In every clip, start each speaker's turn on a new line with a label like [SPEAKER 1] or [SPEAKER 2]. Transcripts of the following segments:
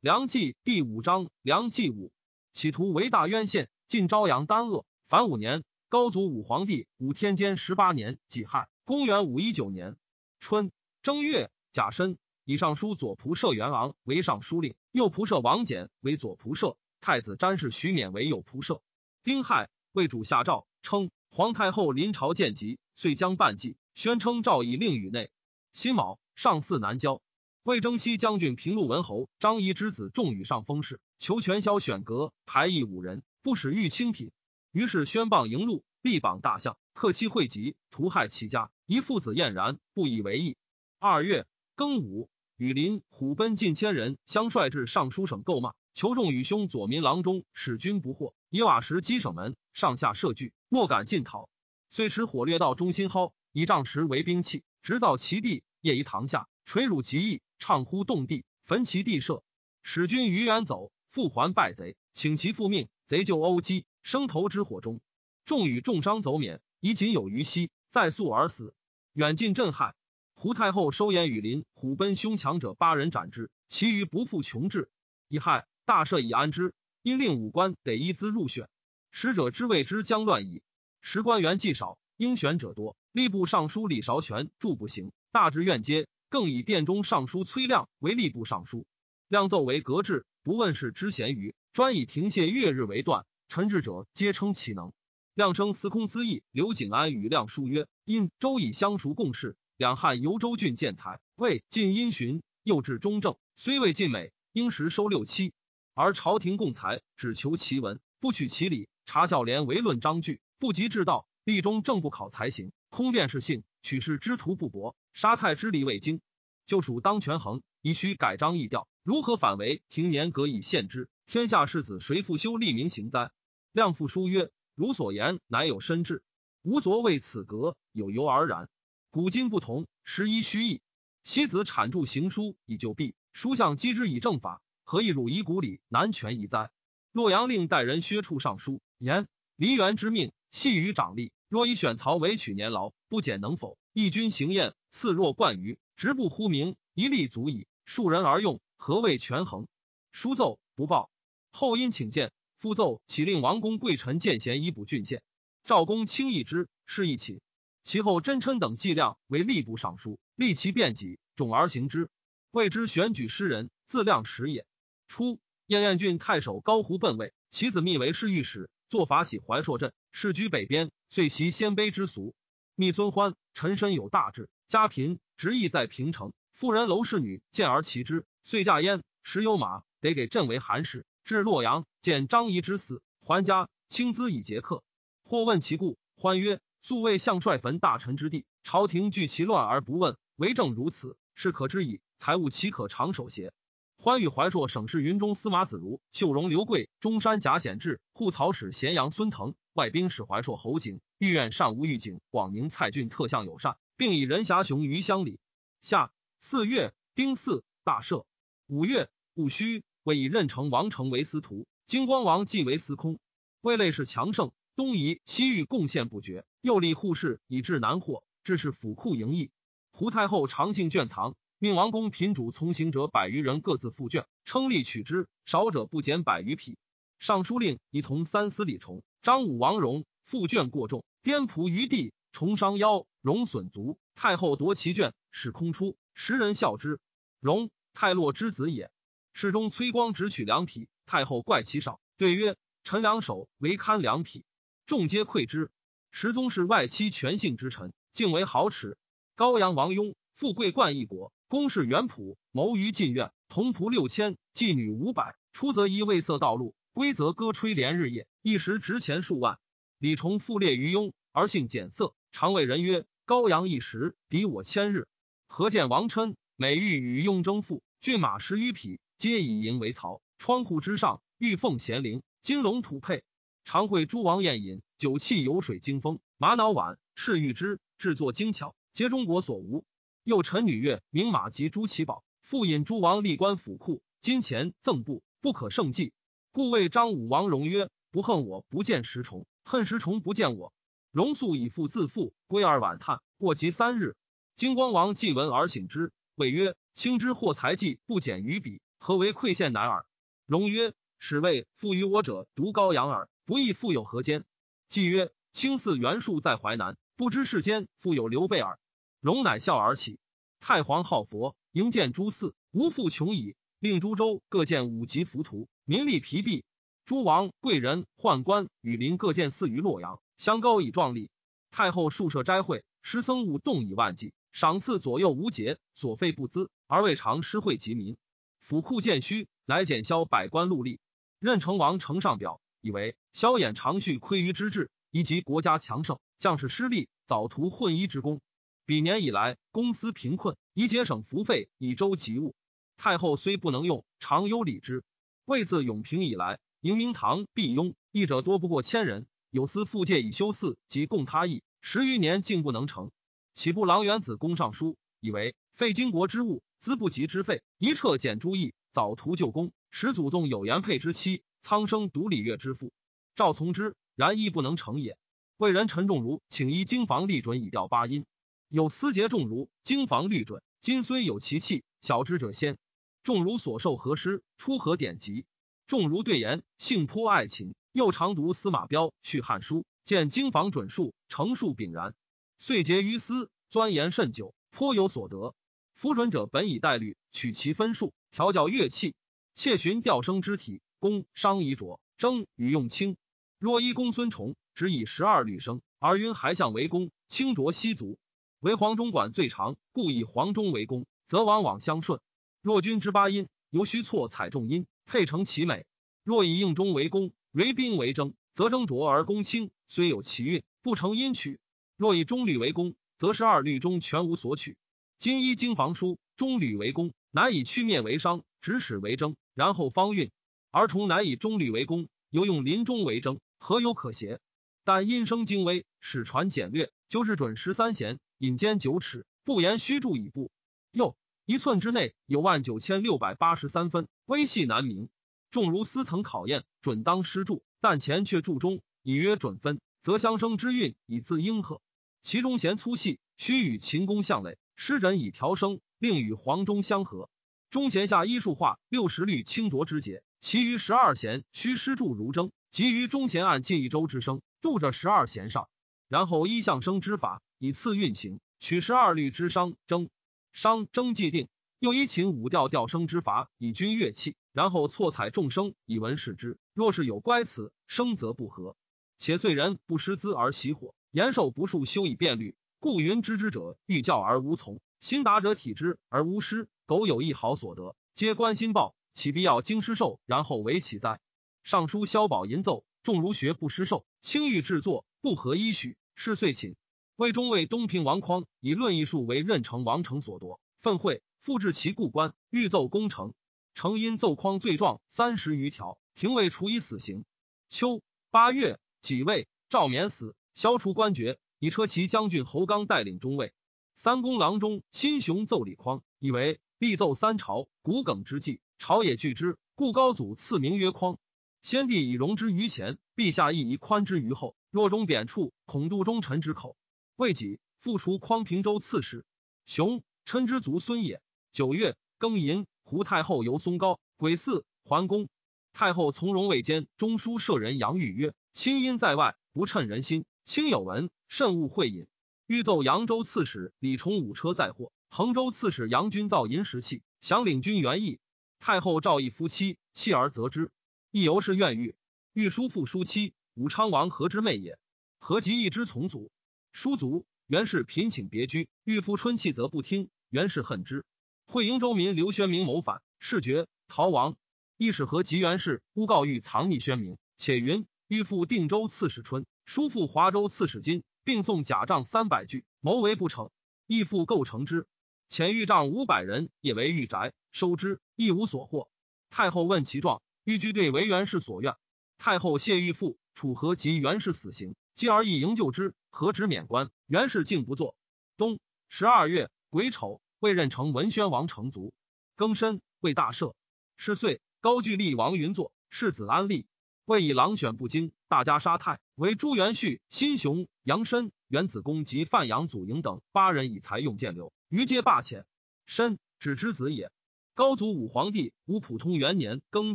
[SPEAKER 1] 梁冀第五章，梁冀武企图为大渊县，晋昭阳丹鄂。凡五年，高祖武皇帝武天监十八年己亥，公元五一九年春正月甲申，以上书左仆射元昂为尚书令，右仆射王翦为左仆射，太子詹事徐勉为右仆射。丁亥，为主下诏称皇太后临朝见疾，遂将半祭，宣称诏以令宇内。辛卯，上巳南郊。魏征西将军平陆文侯张仪之子仲与上封事，求全萧选阁，排议五人，不使御清品。于是宣谤迎禄，立榜大相，克妻惠及，屠害其家。一父子晏然，不以为意。二月庚午，羽林虎贲近千人，相率至尚书省购骂，求仲与兄左民郎中使君不获。以瓦石击省门，上下设据，莫敢进讨。遂持火掠到中心蒿，以杖石为兵器，直造其地，夜于堂下，垂辱极意。唱呼动地，焚其地舍，使君于远走，复还败贼，请其复命。贼就殴击，生头之火中，众与重伤走免，以仅有余息，再速而死。远近震撼。胡太后收言羽林，虎贲凶强者八人斩之，其余不复穷至。乙亥，大赦以安之，因令武官得一资入选。使者之谓之将乱矣。时官员既少，应选者多。吏部尚书李韶全著不行，大至院阶。更以殿中尚书崔亮为吏部尚书，亮奏为革制，不问事之闲余，专以停谢月日为断。臣治者皆称其能。亮称司空资议刘景安与亮书曰：因周以相熟共事，两汉游州郡建才，魏晋因循，又至中正，虽未尽美，应时收六七。而朝廷共才，只求其文，不取其理。查孝廉为论章句，不及治道，立中正不考才行，空辨是性，取士之徒不博。杀太之力未经，就属当权衡，宜须改章易调。如何反为停年格以限之？天下士子谁复修立名行哉？亮父书曰：如所言，乃有深志。吾昨为此格，有由而然。古今不同，时宜虚意。昔子产著行书以就弊，书相击之以正法，何以汝以古礼难全矣哉？洛阳令代人薛处尚书言：梨园之命，系于长吏。若以选曹为取年劳，不减能否？义军行宴，赐若冠于，直不呼名，一力足矣。数人而用，何谓权衡？书奏不报，后因请见，复奏启令王公贵臣见贤以补郡县。赵公轻易之，是一起。其后真琛等计量为吏部尚书，立其辩己，种而行之，谓之选举诗人，自量时也。初，燕燕郡太守高胡奔位，其子密为侍御史，作法喜怀朔镇，世居北边，遂习鲜卑之俗。密孙欢，陈身有大志，家贫，执意在平城。妇人楼氏女见而其之，遂嫁焉。时有马，得给镇为韩使。至洛阳，见张仪之死，还家，轻资以节客。或问其故，欢曰：“素为相帅坟大臣之地，朝廷惧其乱而不问，为政如此，是可知矣。财物岂可长守邪？”欢与怀朔省事云中司马子如、秀容刘贵、中山贾显志、护曹使咸阳孙腾、外兵使怀朔侯景、御苑尚吴玉景、广宁蔡郡特相友善，并以任侠雄于乡里。夏四月丁巳，大赦。五月戊戌，为以任城王成为司徒，金光王继为司空。魏类是强盛，东夷西域贡献不绝，又立护士以治南货，致使府库盈溢。胡太后长性卷藏。命王公品主从行者百余人各自复卷，称力取之，少者不减百余匹。尚书令一同三司李崇、张武、王荣复卷过重，颠仆于地，重伤腰，荣损足。太后夺其卷，使空出，时人笑之。荣太洛之子也。侍中崔光只取两匹，太后怪其少，对曰：“臣两手为堪两匹。”众皆愧之。时宗是外戚权姓之臣，敬为豪耻。高阳王雍富贵冠一国。公事元朴谋于禁苑，同仆六千，妓女五百。出则依未色道路，归则歌吹连日夜，一时值钱数万。李崇复列于雍，而性简色，常谓人曰：“高阳一时敌我千日。”何见王琛每欲与雍争父，骏马十余匹，皆以银为曹。窗户之上，玉凤衔铃，金龙土佩。常会诸王宴饮，酒器油水惊风，玛瑙碗赤玉之，制作精巧，皆中国所无。又陈女乐名马及诸奇宝，复引诸王立官府库，金钱赠布，不可胜计。故谓张武王荣曰：“不恨我不见石崇，恨石崇不见我。”荣素以父自负，归而晚叹。过及三日，金光王既闻而省之，谓曰：“卿之获财计不减于彼，何为馈献乃尔？荣曰：使谓富于我者，独高阳耳，不亦富有何间？季曰：卿似袁术在淮南，不知世间复有刘备耳。荣乃笑而起。太皇好佛，迎见诸寺，无复穷矣。令诸州各建五级浮屠，民力疲弊。诸王贵人宦官羽林各建寺于洛阳，相高以壮丽。太后数设斋会，施僧物动以万计，赏赐左右无节，所费不资，而未尝施惠及民。府库渐虚，乃减销百官禄吏。任成王呈上表，以为萧衍长蓄亏于之志，以及国家强盛，将士失利，早图混一之功。比年以来，公司贫困，宜节省服费，以周其物。太后虽不能用，常忧礼之。魏自永平以来，迎明堂、毕雍，义者多不过千人。有司复借以修寺及供他役，十余年竟不能成。岂不郎元子公上书，以为废经国之物，资不及之费，一撤减诸役，早图旧功，使祖宗有言配之妻，苍生独礼乐之父。赵从之，然亦不能成也。魏人陈仲儒请依经房立准以调八音，有司节仲儒经房律准，今虽有其器，小之者先。仲儒所受何师，出何典籍？仲儒对言，性颇爱琴，又常读司马彪续汉书，见经房准数，成数炳然，遂结于斯，钻研甚久，颇有所得。夫准者本以代律，取其分数，调教乐器，窃寻调声之体，宫商遗着，征与用轻。若依公孙崇，只以十二律声，而云还向为公，轻着西足，为黄钟管最长，故以黄钟为公，则往往相顺。若君之八音，犹须错采众音，配成其美。若以应中为功，为兵为征，则征浊而功轻，虽有其韵，不成音曲。若以中律为功，则十二律中全无所取。今依经房书，中律为功，乃以曲面为商，直始为征，然后方韵。而重乃以中律为功，犹用临中为征，何有可邪？但音声精微，使传简略，就是准十三弦，引间九尺，不言虚注以步。又。一寸之内有万九千六百八十三分，微细难明。众如斯曾考验，准当施注，但前却注中，以曰准分，则相生之运以自应和。其中弦粗细，须与琴弓相类，施枕以调声，令与黄钟相合。中弦下一数画六十律清浊之节，其余十二弦须施注如征，及于中弦按近一周之声，度着十二弦上，然后依相生之法，以次运行，取十二律之商征。商征既定，又依琴五调调声之法以均乐器，然后错采众声以闻视之。若是有乖词，声则不合。且遂人不失资而喜火，延寿不数修以变律。故云知之者欲教而无从，心达者体之而无失。苟有一毫所得，皆关心报，岂必要经师授，然后为其哉？尚书萧宝吟奏，众儒学不失授，轻欲制作，不合依许，是遂寝。魏中尉东平王匡以论艺术为任城王城所夺，愤会复至其故官，欲奏功成，成因奏匡罪状三十余条，廷尉处以死刑。秋八月，己未，赵冕死，消除官爵，以车骑将军侯刚带领中尉。三公郎中新雄奏李匡，以为必奏三朝，骨梗之际，朝野惧之，故高祖赐名曰匡。先帝以容之于前，陛下亦以宽之于后。若中贬黜，恐度忠臣之口。未己复除匡平州刺史，雄琛之族孙也。九月庚寅，胡太后游松高，癸巳桓公。太后从容未间，中书舍人杨玉曰：“亲因在外，不称人心。卿有闻，慎勿会饮。”欲奏扬州刺史李崇武车载货，衡州刺史杨君造银石器，想领军援议。太后诏议夫妻，弃而责之。亦由是怨欲。欲叔父叔妻，武昌王何之妹也？何及一之从祖？叔族原是贫请别居，欲夫春气则不听，袁氏恨之。会营州民刘宣明谋反，事决逃亡。亦使和吉元氏诬告欲藏匿宣明，且云欲复定州刺史春，叔父华州刺史金，并送假账三百具，谋为不成。义父构成之，遣御帐五百人，也为御宅收之，亦无所获。太后问其状，欲居对为元氏所愿。太后谢御父，楚和及元氏死刑。继而亦营救之，何止免官？袁氏竟不作。冬十二月癸丑，未任成文宣王成卒。庚申，为大赦。是岁，高句丽王云作，世子安立。魏以狼选不精，大家杀太，为朱元旭、辛雄、杨申、元子公及范阳祖营等八人以才用见流，余皆罢遣。申指之子也。高祖武皇帝武普通元年庚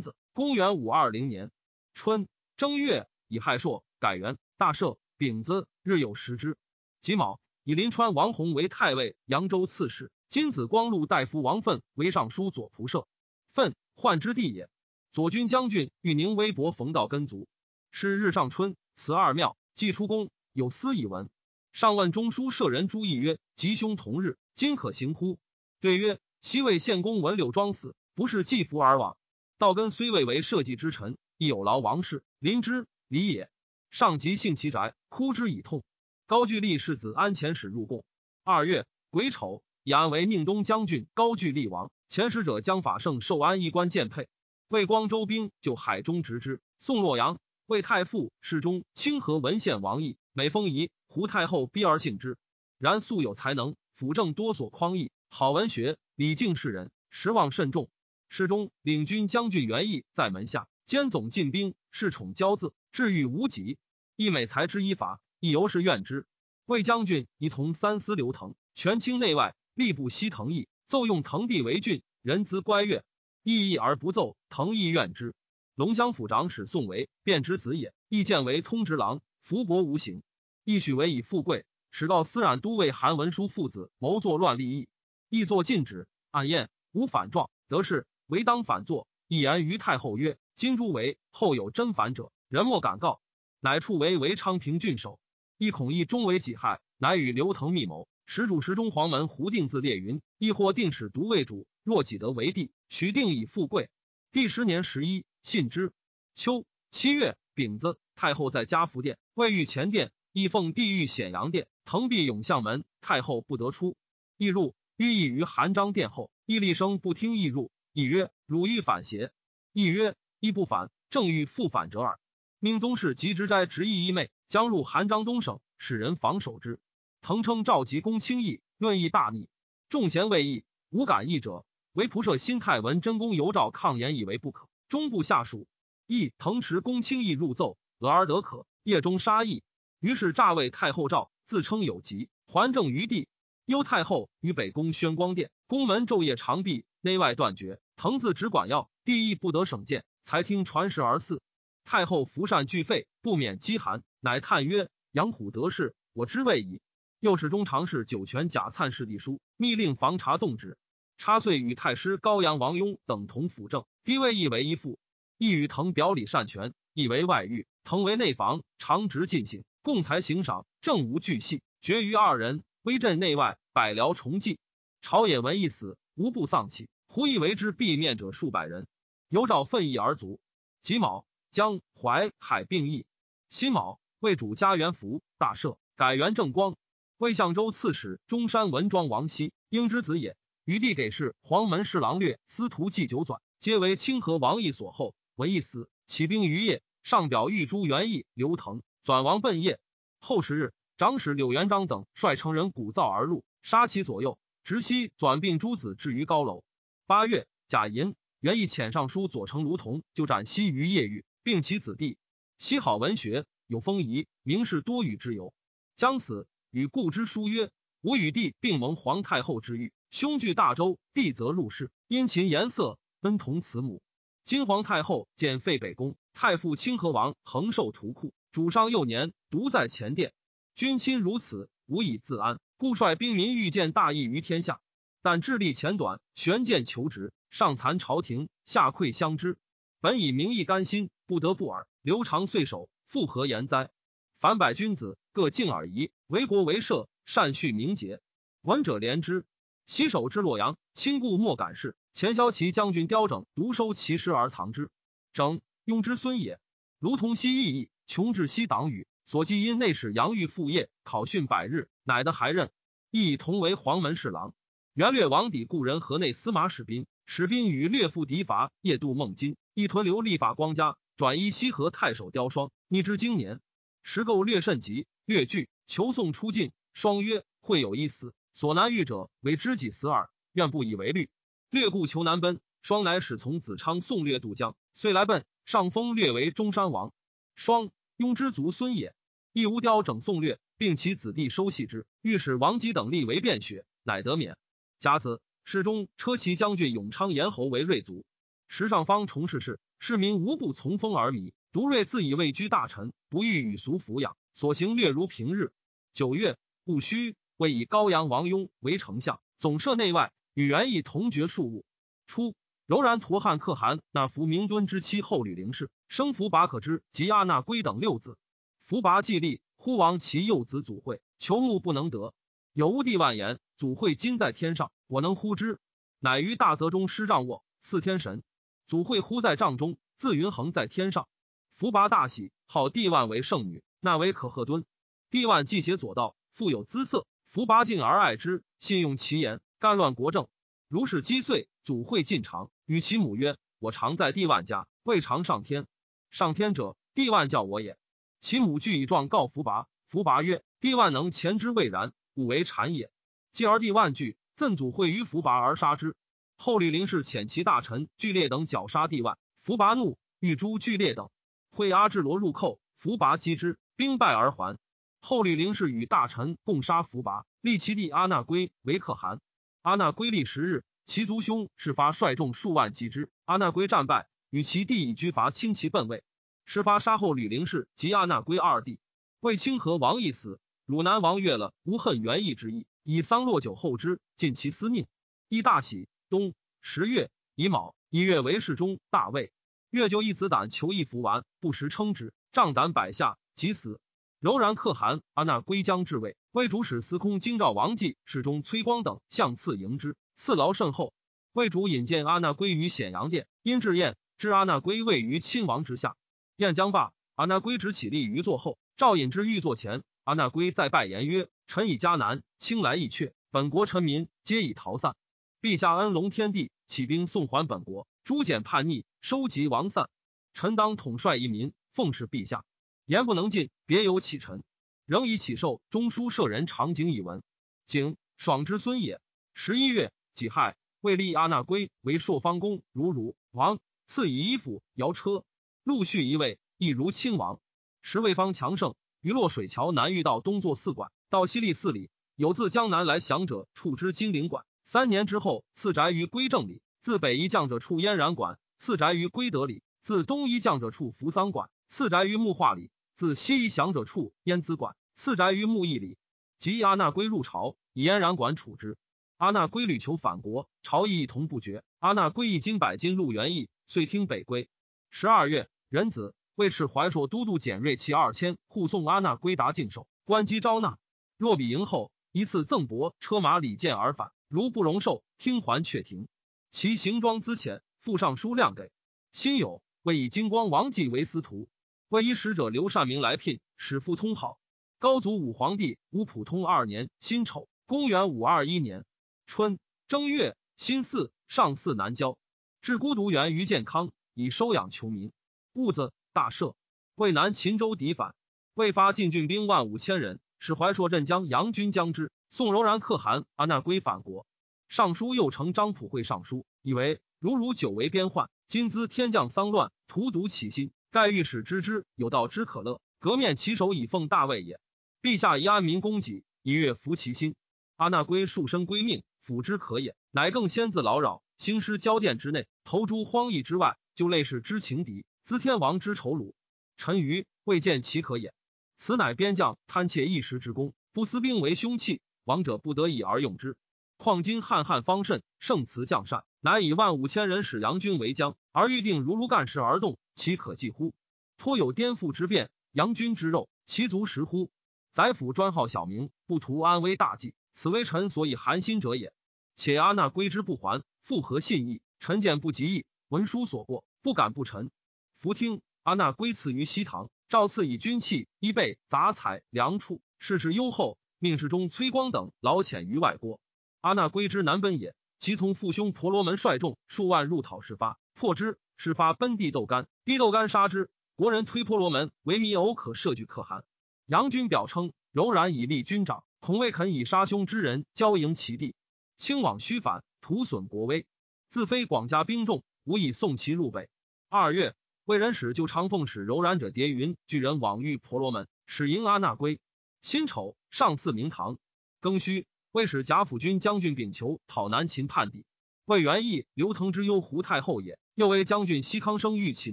[SPEAKER 1] 子，公元五二零年春正月，以亥朔改元大赦。丙子，日有食之。己卯，以临川王弘为太尉、扬州刺史。金子光禄大夫王奋为尚书左仆射。奋，宦之地也。左军将军豫宁微博冯道根族。是日上春，辞二庙，既出宫，有司以闻。上问中书舍人朱毅曰：“吉凶同日，今可行乎？”对曰：“西魏献公闻柳庄死，不是祭服而往。道根虽未为社稷之臣，亦有劳王室，临之礼也。上即幸其宅，哭之以痛。高句丽世子安前使入贡。二月癸丑，以安为宁东将军。高句丽王前使者将法胜受安一官荐配。魏光州兵就海中执之。宋洛阳。魏太傅侍中清河文献王毅，每封仪胡太后逼而信之。然素有才能，辅政多所匡义，好文学，礼敬世人，实望甚重。侍中领军将军袁毅在门下兼总进兵，恃宠骄恣，至欲无极。亦美才之依法，亦由是怨之。魏将军一同三司刘腾，权倾内外，力不惜腾邑，奏用腾地为郡，人资乖悦，意义而不奏，腾亦怨之。龙乡府长史宋为便之子也，亦见为通直郎，福薄无形，亦许为以富贵。使告司染都尉韩文书父子谋作乱立议，亦作禁止。暗宴无反状，得势唯当反作。一言于太后曰：“今诸为后有真反者，人莫敢告。”乃处为为昌平郡守。亦恐亦终为己害，乃与刘腾密谋。始主时中黄门胡定自列云：亦或定使独为主，若己得为帝，许定以富贵。第十年十一。信之。秋七月丙子，太后在嘉福殿，未遇前殿，亦奉帝御显阳殿，腾壁永相门，太后不得出。亦入，欲意于韩章殿后，亦厉声不听，亦入。亦曰：“汝欲反邪？”亦曰：“亦不反，正欲复反者耳。”命宗室及之斋执意一妹，将入韩章东省，使人防守之。腾称召集公轻易，论议大逆，众贤未议，无敢议者，唯仆射新太文真公尤诏抗言，以为不可。中部下属，亦腾持公卿议入奏，俄而得可。夜中杀义，于是诈为太后诏，自称有疾，还政于帝。幽太后于北宫宣光殿，宫门昼夜长闭，内外断绝。腾自只管要，帝亦不得省见，才听传食而祀。太后服善俱废，不免饥寒，乃叹曰：“杨虎得势，我之未矣。”又是中常侍酒泉贾粲侍帝书，密令防察动止。插遂与太师高阳王雍等同辅政。低位亦为一父，亦与腾表里善权，亦为外御。腾为内防，常直进行，共才行赏，政无巨细，绝于二人，威震内外，百僚重祭。朝野闻一死，无不丧气。胡以为之避面者数百人，有诏奋意而卒。己卯，江淮海并役。辛卯，为主家元福，大赦，改元正光。为相州刺史中山文庄王熙，英之子也。余帝给事黄门侍郎略司徒祭酒转，皆为清河王义所后。闻一死，起兵于邺，上表御朱元义、刘腾，转王奔邺。后十日，长史柳元璋等率成人鼓噪而入，杀其左右，直西转并诸子至于高楼。八月，贾寅，元义遣尚书左丞卢同就斩西于邺狱，并其子弟。西好文学，有风仪，名士多语之由。将死，与故之书曰：“吾与弟并蒙皇太后之誉。”兄据大周，弟则入仕。殷勤颜色，恩同慈母。今皇太后见废北宫，太傅清河王恒受屠库，主上幼年，独在前殿。君亲如此，无以自安，故率兵民欲见大义于天下。但智力浅短，悬剑求职，上惭朝廷，下愧相知。本以名义甘心，不得不尔。刘长岁守，复何言哉？凡百君子，各敬而仪，为国为社，善恤名节，闻者怜之。西守之洛阳，亲故莫敢视。前骁骑将军刁整独收其师而藏之。整雍之孙也。卢同西异义，穷至西党羽，所寄因内史杨玉父业，考训百日，乃得还任。亦同为黄门侍郎。元略王邸故人河内司马史斌，史斌与略父敌伐，夜渡孟津，一屯留立法光家，转依西河太守刁双，逆之经年。时构略甚急，略惧，求送出境。双曰：会有一死。所难遇者，为知己死耳，愿不以为虑。略故求南奔，双乃使从子昌送略渡江，遂来奔。上封略为中山王。双雍之族孙也，亦无雕整宋略，并其子弟收系之。御史王吉等立为便学，乃得免。甲子，世中车骑将军永昌延侯为瑞族。时上方重事事，市民无不从风而靡。独瑞自以位居大臣，不欲与俗抚养，所行略如平日。九月，戊戌，为以高阳王雍为丞相，总摄内外，与元义同爵庶务。初，柔然陀汉可汗那福明敦之妻后吕灵氏，生福拔可之及阿那归等六子。福拔既立，忽亡其幼子祖惠，求木不能得。有乌帝万言：祖惠今在天上，我能呼之。乃于大泽中施杖卧，赐天神。祖惠乎在帐中，自云衡在天上。福拔大喜，号帝万为圣女，那为可贺敦。帝万既写左道，富有姿色，福拔敬而爱之，信用其言，干乱国政。如是击碎，祖惠进长，与其母曰：“我常在帝万家，未尝上天。上天者，帝万教我也。”其母具以状告福拔，福拔曰：“帝万能前之未然，吾为谗也。”继而帝万惧，赠祖惠于福拔而杀之。后吕陵氏遣其大臣巨烈等绞杀帝万，福拔怒，欲诛巨烈等。会阿智罗入寇，伏拔击之，兵败而还。后吕陵氏与大臣共杀伏拔，立其弟阿那归为可汗。阿那归立十日，其族兄事发率众数万击之，阿那归战败，与其弟以军伐轻其奔位。事发杀后吕陵氏及阿那归二弟。为清河王一死，汝南王悦了无恨元意之意，以丧落酒后之，尽其思念。亦大喜。冬十月乙卯，一月为世中大位。月就一子胆求一服丸，不时称之，胀胆百下，即死。柔然可汗阿那归将至位，魏主使司空京兆王继、侍中崔光等相次迎之，赐劳甚厚。魏主引荐阿那归于显阳殿，因至宴，知阿那归位于亲王之下。宴将罢，阿那归直起立于座后，赵引之欲座前，阿那归再拜言曰：“臣以迦南轻来意阙，本国臣民皆已逃散，陛下恩隆天地，起兵送还本国。”诛减叛逆，收集王散，臣当统帅一民，奉侍陛下。言不能尽，别有启臣。仍以启授中书舍人长景以文。景爽之孙也。十一月己亥，为立阿那归为朔方公，如如王，赐以衣服、摇车。陆续一位，亦如亲王。时魏方强盛，于洛水桥南遇到东坐寺馆，到西立寺里，有自江南来降者，处之金陵馆。三年之后，赐宅于归正里。自北夷将者处燕然馆，赐宅于归德里；自东夷将者处扶桑馆，赐宅于木化里；自西夷降者处燕子馆，赐宅于木邑里。及阿那归入朝，以燕然馆处之。阿那归屡求反国，朝议一同不决。阿那归一金百金入元义，遂听北归。十二月，壬子，尉迟怀朔都督简瑞骑二千护送阿那归达境守，关机招纳。若比迎后，一次赠帛车马礼剑而返。如不容受，听还却停。其行装资遣，附上书亮给。辛酉，为以金光王继为司徒，为以使者刘善明来聘，使复通好。高祖武皇帝武普通二年辛丑，公元五二一年春正月辛巳，上巳南郊，至孤独园于健康，以收养穷民。戊子大赦，渭南秦州敌反，未发进郡兵万五千人，使怀朔镇将杨军将之。宋柔然可汗阿那归反国。尚书右丞张普会上书，以为如汝久为边患，今兹天降丧乱，荼毒其心，盖欲使知之有道之可乐，革面其手以奉大位也。陛下以安民供给，以悦服其心。阿那归数生归命，辅之可也。乃更先自劳扰，兴师交殿之内，投诸荒邑之外，就类似之情敌，资天王之仇虏。臣愚未见其可也。此乃边将贪窃一时之功，不思兵为凶器，王者不得已而用之。况今汉汉方甚，圣慈将善，乃以万五千人使杨军为将，而欲定如如干事而动，岂可计乎？颇有颠覆之变，杨军之肉，其足食乎？宰辅专好小名，不图安危大计，此为臣所以寒心者也。且阿那归之不还，复何信义？臣见不及义，文书所过，不敢不臣。伏听阿那归赐于西堂，赵赐以军器、衣被、杂彩、粮畜，事事优厚，命侍中崔光等劳遣于外郭。阿那归之南奔也，其从父兄婆罗门率众数万入讨事发，破之，事发奔地豆干，逼豆干杀之。国人推婆罗门为弥偶可摄据可汗。杨军表称柔然以立军长，恐未肯以杀兄之人交迎其地，轻往虚反，徒损国威。自非广加兵众，无以送其入北。二月，魏人使就长奉使柔然者叠云巨人往遇婆罗门，使迎阿那归。辛丑，上赐明堂，庚戌。为使贾府军将军丙求讨南秦叛抵。魏元义、刘腾之忧胡太后也，又为将军西康生欲其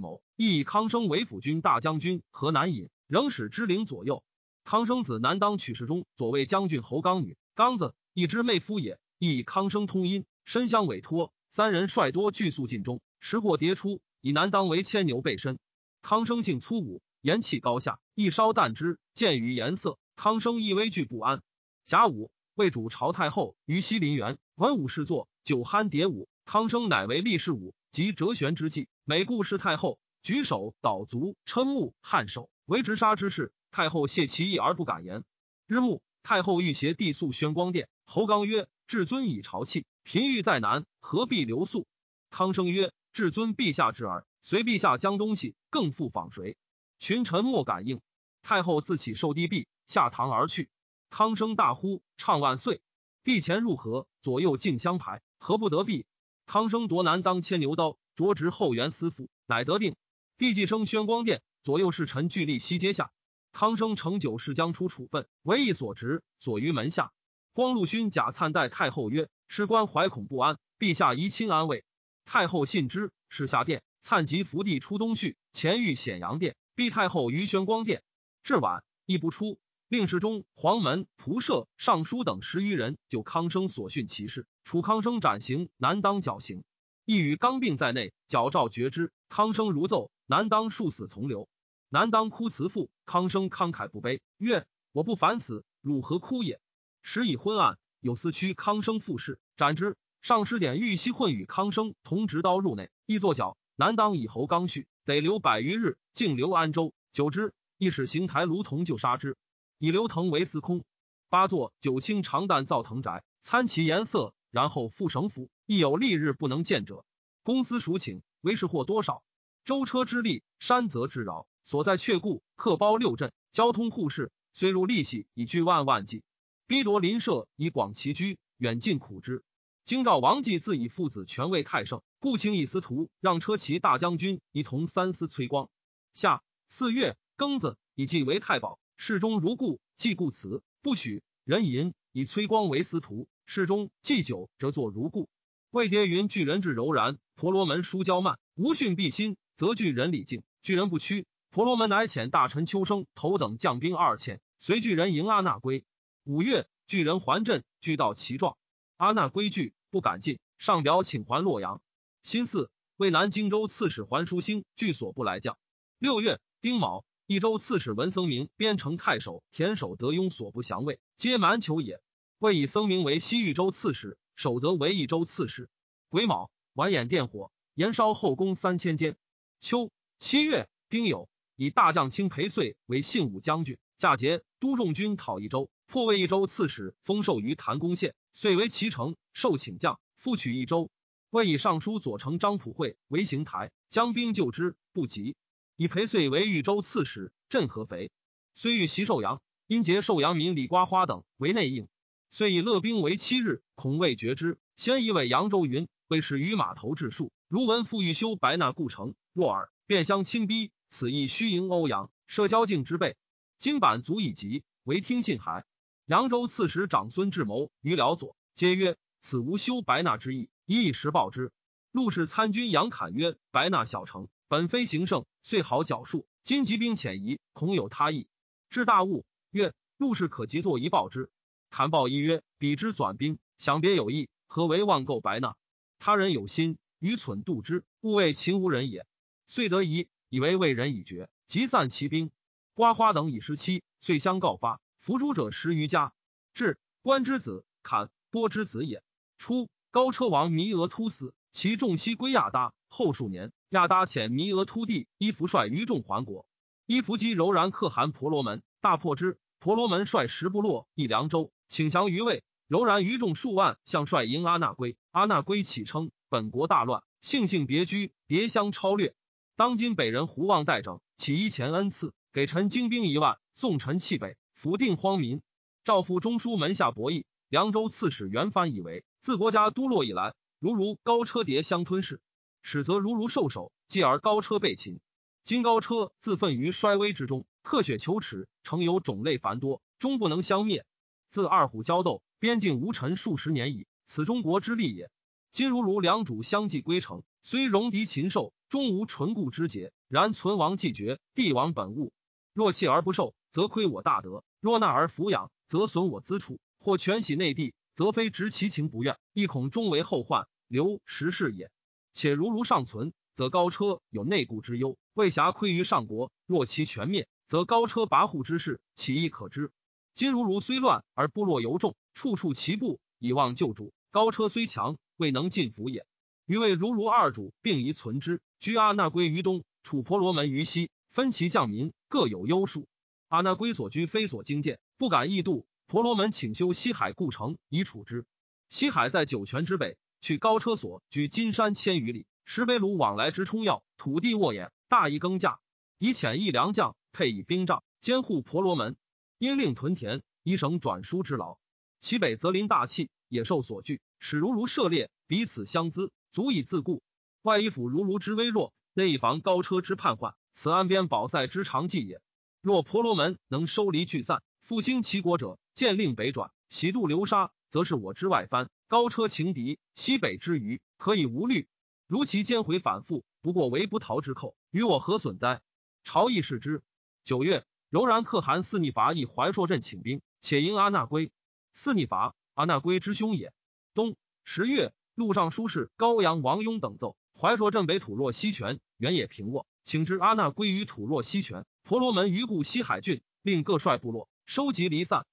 [SPEAKER 1] 谋，亦以康生为辅军大将军，河南尹，仍使之领左右。康生子南当取事中左卫将军侯刚女，刚子一之妹夫也，亦以康生通姻，身相委托。三人率多俱速进中，时获迭出，以南当为牵牛备身。康生性粗武，言气高下，一稍淡之，见于颜色。康生亦危惧不安。甲午，魏主朝太后于西林园，文武侍坐。酒酣迭舞，康生乃为立事武及折旋之际，每顾视太后，举手倒足，瞠目颔首，为直杀之事。太后谢其意而不敢言。日暮，太后欲携帝宿宣光殿。侯刚曰：“至尊以朝气，嫔欲在南，何必留宿？”康生曰：“至尊陛下之儿，随陛下将东西，更复访谁？”群臣莫敢应。太后自起受帝币，下堂而去。康生大呼，唱万岁。帝前入河，左右竞相排。何不得避？康生夺南当牵牛刀，擢职后元司府，乃得定。帝既升宣光殿，左右侍臣俱立西阶下。康生乘九世将出处分，为一所执，锁于门下。光禄勋贾灿待太后曰：“事官怀恐不安，陛下宜亲安慰。”太后信之，是下殿。灿即伏地出东序，前遇显阳殿，避太后于宣光殿。至晚，亦不出。令侍中、黄门、仆射、尚书等十余人就康生所训其事，楚康生斩刑，难当绞刑。亦与刚病在内，矫诏绝之。康生如奏，难当数死从流。难当哭辞父，康生慷慨不悲，曰：“我不反死，汝何哭也？”时已昏暗，有司驱康生复事，斩之。上师点玉溪混与康生同执刀入内，亦作脚。难当以侯刚续，得留百余日，竟留安州。久之，亦使邢台卢同就杀之。以刘腾为司空，八座九卿长旦造藤宅，参其颜色，然后复省府。亦有历日不能见者。公司赎请，为是获多少？舟车之利，山泽之饶，所在却故。客包六镇，交通互市，虽入利息，以居万万计。逼夺邻舍，以广其居，远近苦之。京兆王继自以父子权位太盛，故请以司徒让车骑大将军一同三司崔光。夏四月庚子，以继为太保。侍中如故，既故辞不许人淫，以崔光为司徒。侍中祭酒，则作如故。魏蝶云：巨人至柔然，婆罗门书交慢，无训必心，则巨人礼敬。巨人不屈，婆罗门乃遣大臣秋生头等将兵二千，随巨人迎阿那归。五月，巨人还镇，拒到其状。阿那归惧，不敢进，上表请还洛阳。辛巳，为南荆州刺史还书兴据所不来将。六月，丁卯。益州刺史文僧明、边城太守田守德庸所不降位，皆蛮酋也。魏以僧明为西豫州刺史，守德为益州刺史。癸卯，完眼电火，延烧后宫三千间。秋七月，丁酉，以大将卿裴遂为信武将军，驾节都众军讨益州，破魏益州刺史，封授于谭公县，遂为齐城，受请将，复取益州。魏以尚书左丞张普惠为行台，将兵救之，不及。以裴遂为豫州刺史，镇合肥。虽欲袭寿阳，因结寿阳民李瓜花等为内应，遂以乐兵为七日，恐未决之。先以为扬州云，为使于码头治数。如闻复欲修白纳故城，若尔，便相轻逼。此意虚迎欧阳，设交境之备。金板足以及，为听信函。扬州刺史长孙智谋于辽左，皆曰：“此无修白纳之意，一以实报之。”陆氏参军杨侃曰：“白纳小城。”本非行胜，遂好矫术。今急兵遣移，恐有他意。至大悟，曰：“陆氏可即作一报之。”砍报一曰：“彼之转兵，想别有意，何为妄购白纳？他人有心，愚蠢度之，勿谓秦无人也。”遂得疑，以为魏人已决，即散其兵。瓜花等已失期，遂相告发。伏诛者十余家。至关之子，砍波之子也。初，高车王弥额突死，其众悉归亚达。后数年。亚达遣弥额突地伊弗率余众还国，伊弗基柔然可汗婆罗门，大破之。婆罗门率十部落一凉州，请降于魏。柔然余众数万，向率迎阿那归。阿那归起称本国大乱，性性别居，迭相超略。当今北人胡望代整，起一前恩赐，给臣精兵一万，送臣弃北，抚定荒民。赵父中书门下博弈，凉州刺史袁藩以为，自国家都落以来，如如高车迭相吞噬。使则如如兽首，继而高车被擒。今高车自奋于衰微之中，克雪求耻，诚有种类繁多，终不能相灭。自二虎交斗，边境无臣数十年矣，此中国之利也。今如如两主相继归城，虽戎狄禽兽，终无纯固之节。然存亡既绝，帝王本物。若弃而不受，则亏我大德；若纳而抚养，则损我资处。或全徙内地，则非执其情不愿，亦恐终为后患，留时事也。且如如尚存，则高车有内顾之忧，未暇窥于上国；若其全灭，则高车跋扈之事，岂亦可知？今如如虽乱，而部落尤众，处处齐步以望救主；高车虽强，未能尽服也。余谓如如二主，并宜存之。居阿那归于东，楚婆罗门于西，分其将民，各有优数。阿那归所居非所经见，不敢易度。婆罗门请修西海故城，以处之。西海在九泉之北，去高车所居金山千余里。石碑鲁往来之冲要，土地沃眼，大邑耕稼，以遣一良将，配以兵杖，监护婆罗门。因令屯田，以省转输之劳。其北则临大气，野兽所惧，使如如涉猎，彼此相资，足以自固。外一府如如之微弱，内以防高车之叛患，此安边保塞之长计也。若婆罗门能收离聚散，复兴齐国者，见令北转，喜渡流沙，则是我之外藩。高车情敌，西北之余，可以无虑。如其兼回反复，不过为不逃之寇，与我何损哉？朝议视之。九月，柔然可汗四逆伐以怀朔镇请兵，且迎阿那归。四逆伐，阿那归之兄也。冬十月，陆上书事高阳王雍等奏：怀朔镇北土若西泉，原野平沃，请知阿那归于土若西泉。婆罗门于故西海郡，令各率部落收集离散。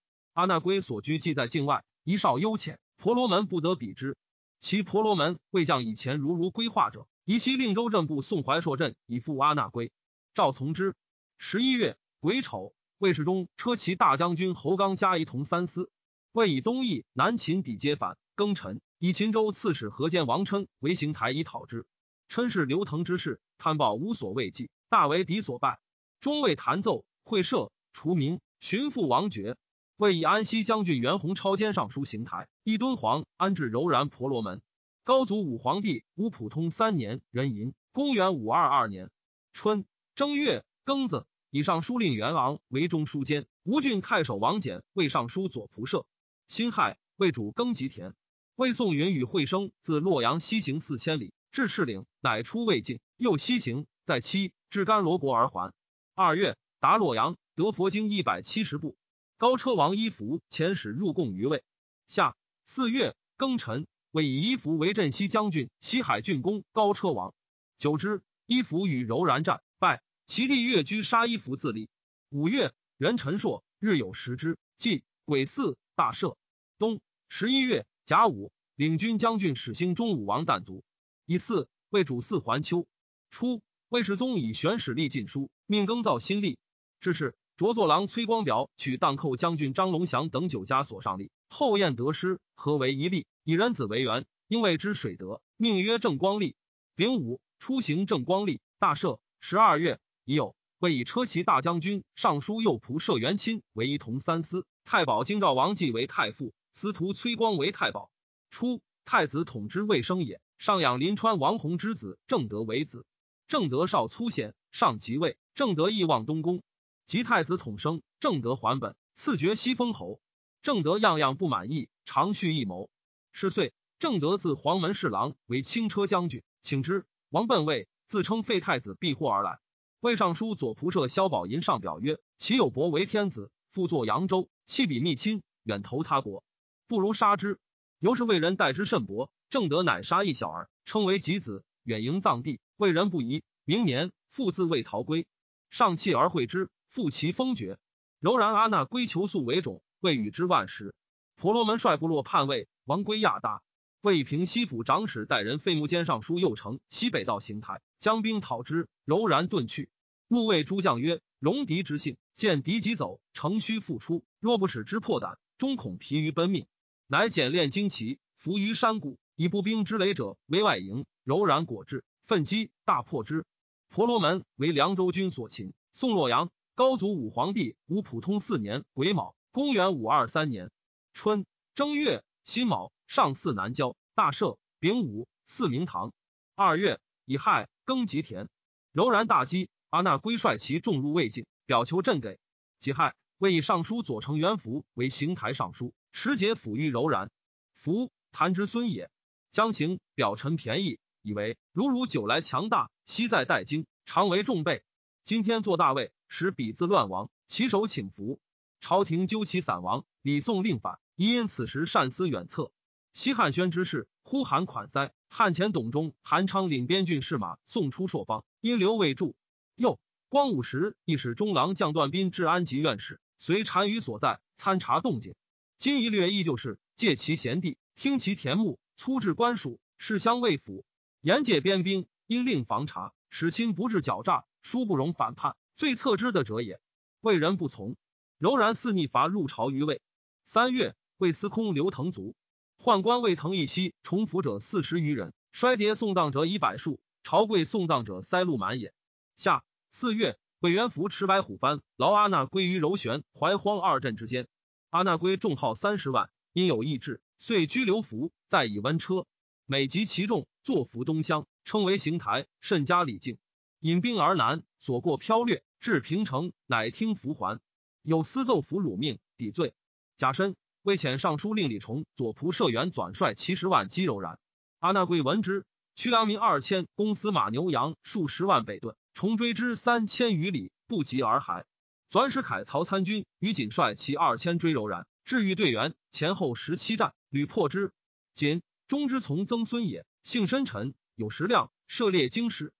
[SPEAKER 1] 阿那归所居既在境外，一少幽浅，婆罗门不得比之。其婆罗门未将以前如如规划者，宜悉令州镇部送怀朔镇以赴阿那归。赵从之。十一月癸丑，魏世忠车骑大将军侯刚加一同三司。魏以东夷、南秦抵皆反，庚辰，以秦州刺史何间王琛为行台以讨之。琛是刘腾之士，贪暴无所畏忌，大为敌所败。中尉弹奏会赦，除名，寻父王爵。为以安西将军袁弘超兼尚书行台，一敦煌安置柔然婆罗门。高祖武皇帝武普通三年壬寅，公元五二二年春正月庚子，以上书令袁昂为中书监，吴郡太守王翦为尚书左仆射。辛亥，为主耕吉田。魏宋云与惠生自洛阳西行四千里，至赤岭，乃出魏境，又西行，在期至甘罗国而还。二月，达洛阳，得佛经一百七十部。高车王伊福遣使入贡于魏。夏四月庚辰，为以伊福为镇西将军、西海郡公。高车王久之，伊福与柔然战败，其弟越居杀伊福自立。五月，壬辰朔，日有食之。即癸巳，大赦。冬十一月甲午，领军将军始兴中武王旦卒。以巳，为主祀还丘。初，魏世宗以玄史立晋书，命更造新历。至是。着作郎崔光表取荡寇将军张龙祥等九家所上立，后燕得失，合为一吏，以人子为元，因为之水德，命曰正光立。丙午，出行正光立，大赦。十二月，已有为以车骑大将军、尚书右仆射元钦为一同三司，太保京兆王继为太傅，司徒崔光为太保。初，太子统之未生也，上养临川王弘之子正德为子。正德少粗显，上即位，正德意望东宫。及太子统生，正德还本，赐爵西封侯。正德样样不满意，常蓄异谋。是岁，正德自黄门侍郎为轻车将军，请之。王奔位自称废太子，避祸而来。魏尚书左仆射萧宝寅上表曰：“其有伯为天子，复作扬州，弃彼密亲，远投他国，不如杀之。”由是魏人待之甚薄。正德乃杀一小儿，称为吉子，远迎葬地。魏人不疑。明年复自魏逃归，上弃而会之。复其封爵，柔然阿那归求素为种，未与之万石。婆罗门率部落叛魏，王归亚大。魏平西府长史代人废木监尚书右丞西北道行台，将兵讨之，柔然遁去。穆谓诸将曰：“戎狄之性，见敌即走，乘虚复出。若不使之破胆，终恐疲于奔命。乃简练旌旗，伏于山谷，以步兵之垒者为外营。柔然果至，奋击，大破之。婆罗门为凉州军所擒，宋洛阳。高祖武皇帝武普通四年癸卯，公元五二三年春正月辛卯，上巳南郊，大赦。丙午，祀明堂。二月乙亥，耕吉田。柔然大饥，阿那归率其众入魏境，表求朕给。己亥，魏以尚书左丞元福为行台尚书，持节抚育柔然。福谭之孙也，将行表陈便宜，以为如汝久来强大，昔在代京，常为重备。今天做大位，使彼自乱亡，其手请服。朝廷纠其散亡，李宋令反，宜因此时善思远策。西汉宣之事，呼韩款塞。汉前董忠、韩昌领边郡士马送出朔方，因留未住。又光武时，亦使中郎将段斌至安吉院士，随单于所在，参察动静。今一略依旧是借其贤弟，听其田牧，粗治官署，事相未府，严戒边兵，因令防察，使亲不至狡诈，殊不容反叛，最侧之的者也。魏人不从，柔然肆逆伐入朝于魏。三月，魏司空刘腾卒，宦官魏腾一息重服者四十余人，衰牒送葬者以百数，朝贵送葬者塞路满也。下四月，魏元福持白虎幡，劳阿那归于柔玄、怀荒二镇之间。阿那归重号三十万，因有意志，遂居留服，再以温车，每及其众，坐服东乡，称为行台，甚加礼敬。引兵而南，所过飘掠，至平城，乃听符还。有私奏俘辱命，抵罪。甲申，为遣尚书令李崇左仆射元转率七十万击柔然。阿那贵闻之，驱良民二千，公司马牛羊数十万北遁，重追之三千余里，不及而还。转使凯曹参军于锦率其二千追柔然，至于队员前后十七战，屡破之。锦中之从曾孙也，性深沉，有食量，涉猎经师。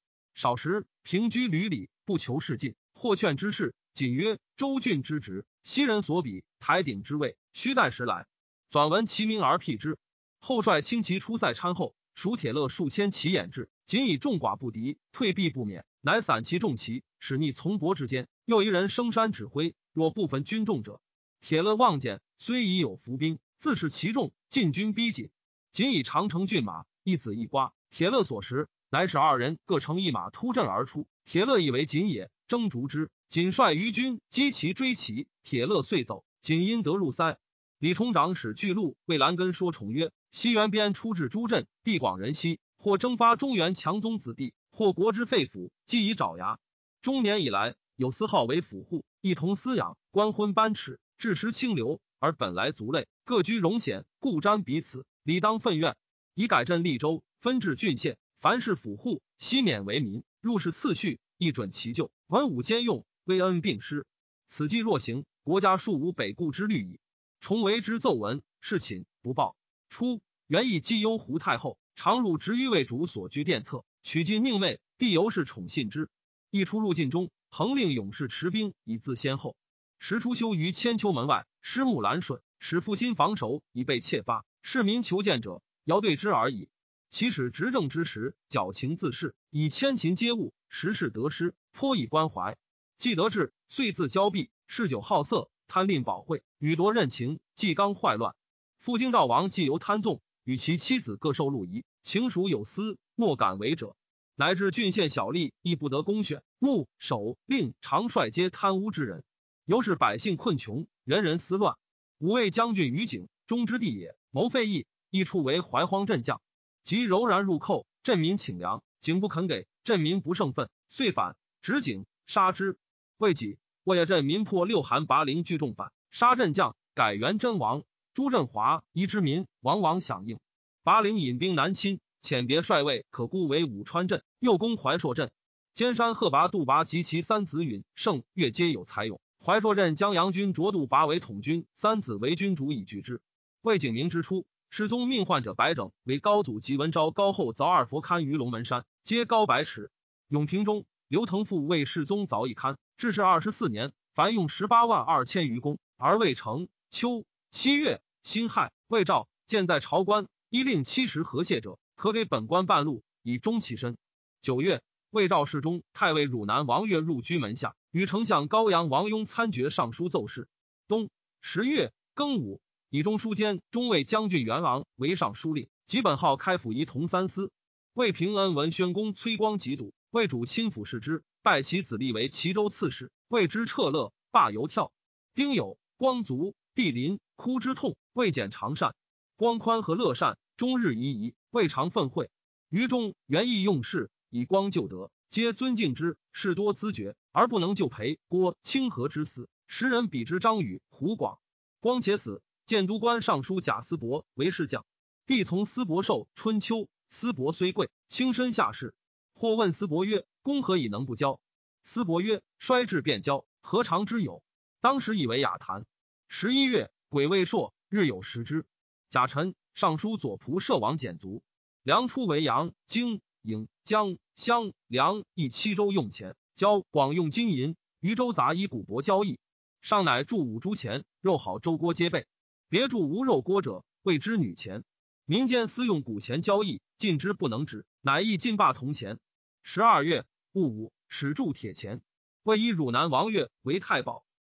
[SPEAKER 1] 少时平居闾里，不求仕进。或劝之事，锦曰：“周郡之职，昔人所比，台鼎之位，须待时来。”转闻其名而辟之。后率轻骑出塞参后，蜀铁勒数千骑掩至，仅以众寡不敌，退避不免，乃散其众骑，使逆从伯之间。又一人升山指挥，若部分军众者，铁勒望见，虽已有伏兵，自是其众，进军逼紧。仅以长城骏马一子一瓜，铁勒所食，乃使二人各乘一马突阵而出。铁勒以为锦也，争逐之。锦率余军击其追骑，铁勒遂走。锦因得入塞。李重长使巨鹿为兰根说重曰：西元边出至诸镇，地广人稀，或征发中原强宗子弟，或国之废府，既以爪牙。中年以来。有司号为府户，一同饲养，官婚班齿，致食清流，而本来族类，各居荣显，故瞻彼此，理当愤怨，以改镇利州，分治郡县。凡是府户，悉免为民，入仕次序，一准其就，文武兼用，威恩并施。此计若行，国家庶无北顾之虑矣。重为之奏文，事寝不报。初，元义既忧胡太后，常入执于魏主所居殿侧，取进宁妹，帝由是宠信之。一出入境中。恒令勇士持兵以自先后，时出修于千秋门外，失木兰顺，使复心防守，以备窃发。市民求见者，遥对之而已。其使执政之时，矫情自恃，以千秦皆物，时事得失，颇以关怀。既得志，遂自骄鄙，嗜酒好色，贪吝宝贵，与夺任情，既刚坏乱。父京赵王既由贪纵，与其妻子各受禄仪，情属有私，莫敢为者。乃至郡县小吏亦不得公选，牧守令常率皆贪污之人，由是百姓困穷，人人思乱。五位将军于景中之地也，谋废邑，一处为怀荒镇将，即柔然入寇，镇民请粮，景不肯给，镇民不胜愤，遂反，执景杀之。未几，沃野镇民破六韩拔陵聚众反，杀镇将，改元真王。朱振华夷之民，往往响应。拔陵引兵南侵。遣别帅位，可孤为武川镇，又攻怀朔镇。兼山贺拔、杜拔及其三子允、盛越皆有才勇。怀朔镇将杨军着杜拔为统军，三子为军主以拒之。魏景明之初，世宗命患者白整为高祖及文昭高后凿二佛龛于龙门山，皆高百尺。永平中，刘腾父为世宗凿一龛，至是二十四年，凡用十八万二千余工，而未成。秋七月辛亥，魏诏建在朝官，依令七十河谢者。可给本官半路，以终其身。九月，魏赵世中太尉汝南王悦入居门下，与丞相高阳王雍参决上书奏事。冬十月庚午，以中书监中尉将军元昂为尚书令，及本号开府仪同三司。魏平恩闻宣公崔光疾笃，魏主亲抚视之，拜其子立为齐州刺史。谓之彻乐，罢游跳。丁酉，光卒，帝临，哭之痛。未减长善，光宽和乐善，终日疑疑。未尝愤恚，于中原意用事，以光就德，皆尊敬之。事多资绝，而不能就陪郭清河之死。时人比之张宇、胡广。光且死，建都官尚书贾思伯为侍将。帝从思伯受春秋。思伯虽贵，轻身下士。或问思伯曰：“公何以能不教？”思伯曰：“衰志便交，何尝之有？”当时以为雅谈。十一月，癸未朔，日有食之。贾臣尚书左仆射王简卒。梁出为阳、荆、颍、江、襄、梁邑七州用钱，交广用金银。渝州杂以古帛交易。上乃铸五铢钱，肉好粥锅皆备。别铸无肉锅者，谓之女钱。民间私用古钱交易，禁之不能止，乃亦禁罢铜钱。十二月戊午，始铸铁钱，为以汝南王岳为太保。